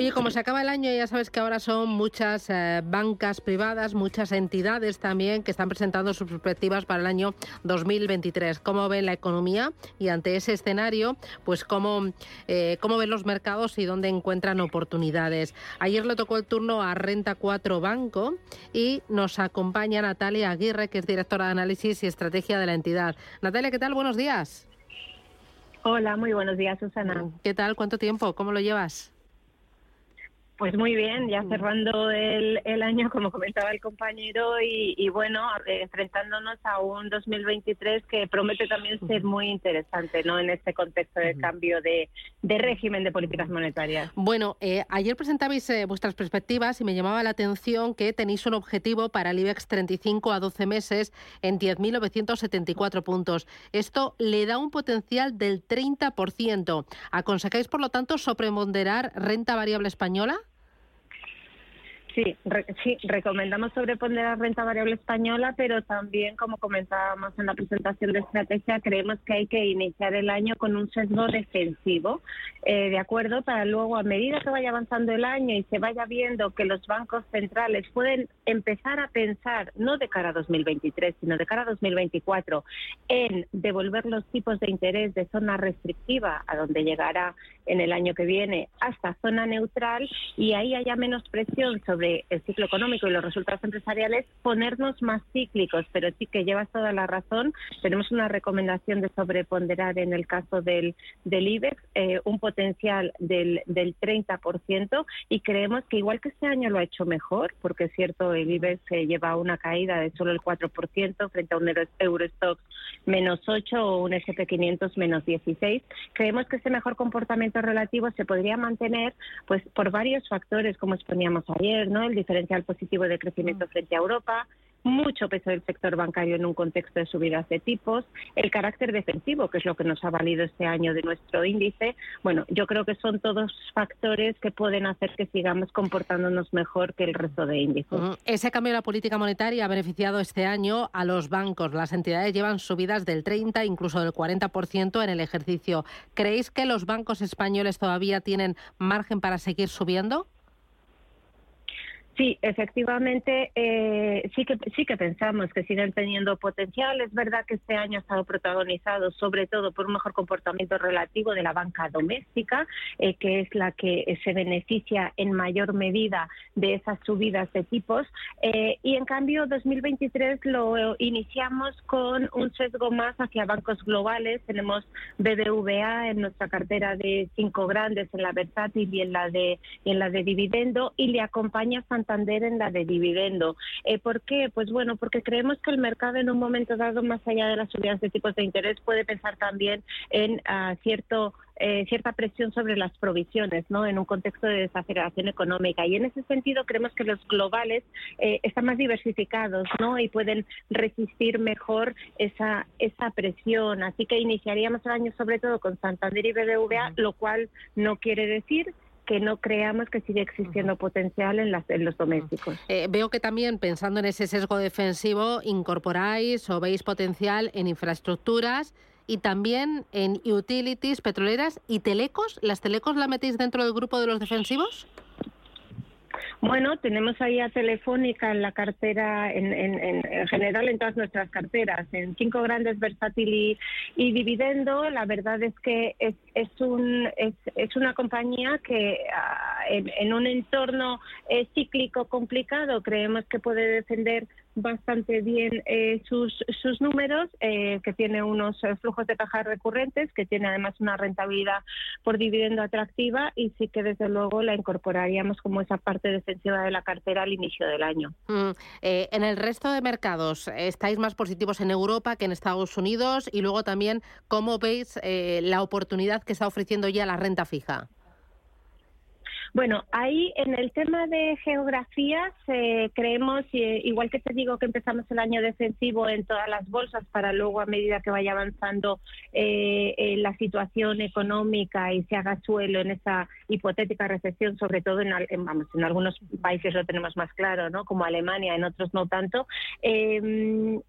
Oye, como se acaba el año, ya sabes que ahora son muchas eh, bancas privadas, muchas entidades también que están presentando sus perspectivas para el año 2023. ¿Cómo ven la economía? Y ante ese escenario, pues cómo, eh, cómo ven los mercados y dónde encuentran oportunidades. Ayer le tocó el turno a Renta 4 Banco y nos acompaña Natalia Aguirre, que es directora de análisis y estrategia de la entidad. Natalia, ¿qué tal? Buenos días. Hola, muy buenos días, Susana. ¿Qué tal? ¿Cuánto tiempo? ¿Cómo lo llevas? Pues muy bien, ya cerrando el, el año, como comentaba el compañero, y, y, bueno, enfrentándonos a un 2023 que promete también ser muy interesante ¿no? en este contexto de cambio de, de régimen de políticas monetarias. Bueno, eh, ayer presentabais eh, vuestras perspectivas y me llamaba la atención que tenéis un objetivo para el IBEX 35 a 12 meses en 10.974 puntos. Esto le da un potencial del 30%. ¿Aconsejáis, por lo tanto, sobremonderar renta variable española? Sí, sí, recomendamos sobreponderar renta variable española, pero también, como comentábamos en la presentación de estrategia, creemos que hay que iniciar el año con un sesgo defensivo, eh, ¿de acuerdo? Para luego, a medida que vaya avanzando el año y se vaya viendo que los bancos centrales pueden empezar a pensar, no de cara a 2023, sino de cara a 2024, en devolver los tipos de interés de zona restrictiva, a donde llegará en el año que viene, hasta zona neutral, y ahí haya menos presión sobre el ciclo económico y los resultados empresariales, ponernos más cíclicos, pero sí que llevas toda la razón. Tenemos una recomendación de sobreponderar en el caso del, del IBEX eh, un potencial del, del 30% y creemos que igual que este año lo ha hecho mejor, porque es cierto, el IBEX se lleva una caída de solo el 4% frente a un Eurostox menos 8 o un SP500 menos 16. Creemos que ese mejor comportamiento relativo se podría mantener pues por varios factores, como exponíamos ayer, ¿no? El diferencial positivo de crecimiento mm. frente a Europa, mucho peso del sector bancario en un contexto de subidas de tipos, el carácter defensivo, que es lo que nos ha valido este año de nuestro índice. Bueno, yo creo que son todos factores que pueden hacer que sigamos comportándonos mejor que el resto de índices. Ese cambio de la política monetaria ha beneficiado este año a los bancos. Las entidades llevan subidas del 30, incluso del 40% en el ejercicio. ¿Creéis que los bancos españoles todavía tienen margen para seguir subiendo? Sí, efectivamente, eh, sí que sí que pensamos que siguen teniendo potencial. Es verdad que este año ha estado protagonizado sobre todo por un mejor comportamiento relativo de la banca doméstica, eh, que es la que se beneficia en mayor medida de esas subidas de tipos. Eh, y en cambio, 2023 lo iniciamos con un sesgo más hacia bancos globales. Tenemos BBVA en nuestra cartera de cinco grandes, en la versátil y en la de en la de dividendo, y le acompaña Santander en la de dividendo. Eh, ¿Por qué? Pues bueno, porque creemos que el mercado en un momento dado, más allá de las subidas de tipos de interés, puede pensar también en uh, cierto eh, cierta presión sobre las provisiones, ¿no? En un contexto de desaceleración económica. Y en ese sentido creemos que los globales eh, están más diversificados, ¿no? Y pueden resistir mejor esa esa presión. Así que iniciaríamos el año sobre todo con Santander y BBVA, lo cual no quiere decir que no creamos que sigue existiendo potencial en, las, en los domésticos. Eh, veo que también, pensando en ese sesgo defensivo, incorporáis o veis potencial en infraestructuras y también en utilities petroleras y telecos. ¿Las telecos la metéis dentro del grupo de los defensivos? Bueno, tenemos ahí a Telefónica en la cartera, en, en, general en todas nuestras carteras, en cinco grandes versátil y, dividendo. La verdad es que es, es, un, es, es una compañía que ah, en, un entorno eh, cíclico complicado creemos que puede defender bastante bien eh, sus, sus números, eh, que tiene unos eh, flujos de caja recurrentes, que tiene además una rentabilidad por dividendo atractiva y sí que desde luego la incorporaríamos como esa parte defensiva de la cartera al inicio del año. Mm, en el resto de mercados, ¿estáis más positivos en Europa que en Estados Unidos? Y luego también, ¿cómo veis la oportunidad que está ofreciendo ya la renta fija? Bueno, ahí en el tema de geografías eh, creemos, eh, igual que te digo que empezamos el año defensivo en todas las bolsas para luego a medida que vaya avanzando eh, la situación económica y se haga suelo en esa hipotética recesión, sobre todo en, vamos, en algunos países lo tenemos más claro, ¿no? como Alemania, en otros no tanto. Em,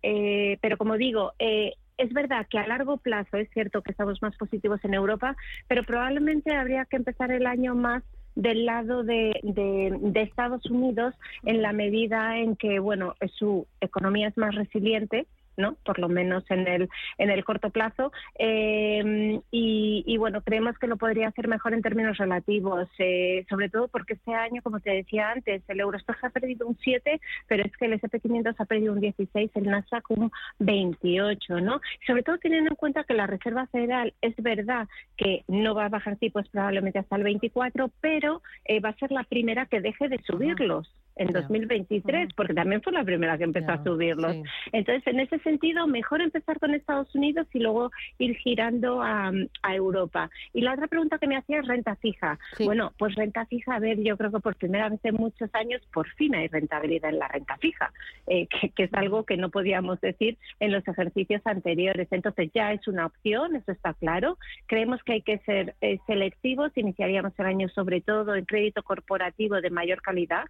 pero como digo, es verdad que a largo plazo es cierto que estamos más positivos en Europa, pero probablemente habría que empezar el año más del lado de, de, Estados Unidos en la medida en que, bueno, su economía es más resiliente ¿no? Por lo menos en el, en el corto plazo. Eh, y, bueno, creemos que lo podría hacer mejor en términos relativos, eh, sobre todo porque este año, como te decía antes, el Eurostock ha perdido un 7, pero es que el SP500 ha perdido un 16, el Nasdaq un 28, ¿no? Sobre todo teniendo en cuenta que la Reserva Federal es verdad que no va a bajar tipos probablemente hasta el 24, pero eh, va a ser la primera que deje de subirlos en 2023, porque también fue la primera que empezó a subirlos. Entonces, en ese sentido, mejor empezar con Estados Unidos y luego ir girando a, Europa. Y la otra pregunta que me hacía es renta fija. Bueno, pues renta fija, a ver, yo creo que por primera vez en muchos años por fin hay rentabilidad en la renta fija, eh, que, es algo que no podíamos decir en los ejercicios anteriores. Entonces, ya es una opción, eso está claro. Creemos que hay que ser eh, selectivos. Iniciaríamos el año sobre todo en crédito corporativo de mayor calidad,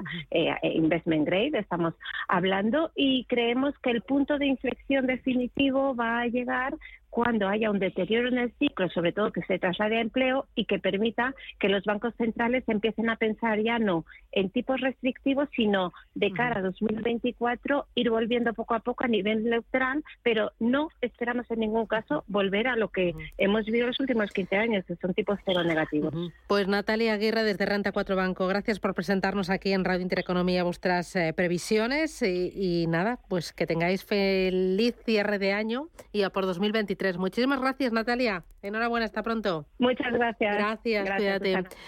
crediticio eh, investment grade, estamos hablando, y creemos que el punto de inflexión definitivo va a llegar cuando haya un deterioro en el ciclo, sobre todo que se traslade a empleo y que permita que los bancos centrales empiecen a pensar ya no en tipos restrictivos, sino de cara a 2024 ir volviendo poco a poco a nivel neutral, pero no esperamos en ningún caso volver a lo que hemos vivido los últimos 15 años, que son tipos cero negativos. Pues Natalia Aguirre desde Renta 4 Banco, gracias por presentarnos aquí en Radio Intereconomía vuestras eh, previsiones y, nada, pues que tengáis feliz cierre de año y a por 2023 Muchísimas gracias, Natalia. Enhorabuena, hasta pronto. Muchas gracias. Gracias, cuídate.